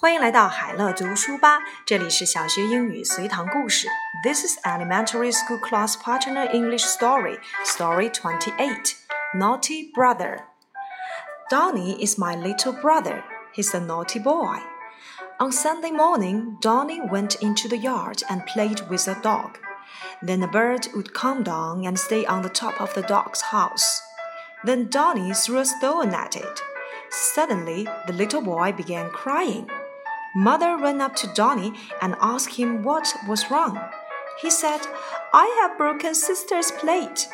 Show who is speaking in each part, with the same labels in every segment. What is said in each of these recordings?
Speaker 1: 欢迎来到海乐读书吧，这里是小学英语随堂故事。This is Elementary School Class Partner English Story, Story 28 Naughty Brother. Donny is my little brother. He's a naughty boy. On Sunday morning, Donny went into the yard and played with a dog. Then a bird would come down and stay on the top of the dog's house. Then Donny threw a stone at it. Suddenly, the little boy began crying. Mother ran up to Donny and asked him what was wrong. He said, I have broken sister's plate.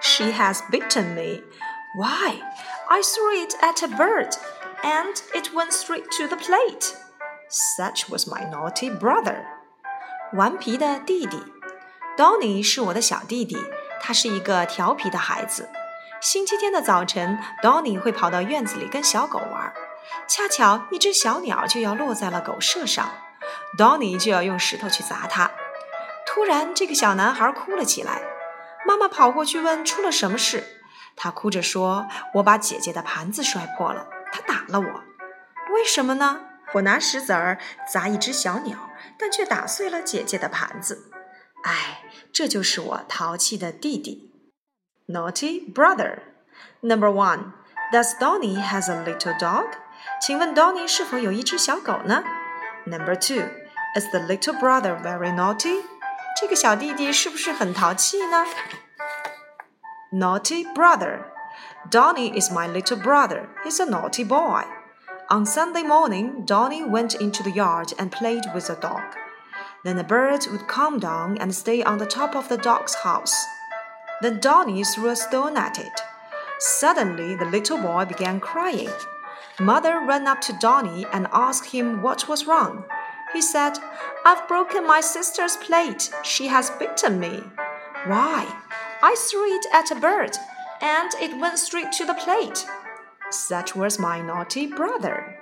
Speaker 1: She has bitten me. Why? I threw it at a bird, and it went straight to the plate. Such was my naughty brother. 顽皮的弟弟，Donny 是我的小弟弟，他是一个调皮的孩子。星期天的早晨，Donny 会跑到院子里跟小狗玩。 恰巧一只小鸟就要落在了狗舍上，Donny 就要用石头去砸它。突然，这个小男孩哭了起来。妈妈跑过去问出了什么事，他哭着说：“我把姐姐的盘子摔破了，她打了我。为什么呢？我拿石子儿砸一只小鸟，但却打碎了姐姐的盘子。哎，这就是我淘气的弟弟。” Naughty brother. Number one. Does Donny has a little dog? 请问 Donny 是否有一只小狗呢？Number two, is the little brother very naughty? 这个小弟弟是不是很淘气呢？Naughty brother. Donny is my little brother. He's a naughty boy. On Sunday morning, Donny went into the yard and played with a dog. Then a bird would come down and stay on the top of the dog's house. Then Donny threw a stone at it. Suddenly, the little boy began crying. Mother ran up to Donny and asked him what was wrong. He said, I've broken my sister's plate. She has bitten me. Why? I threw it at a bird, and it went straight to the plate. Such was my naughty brother.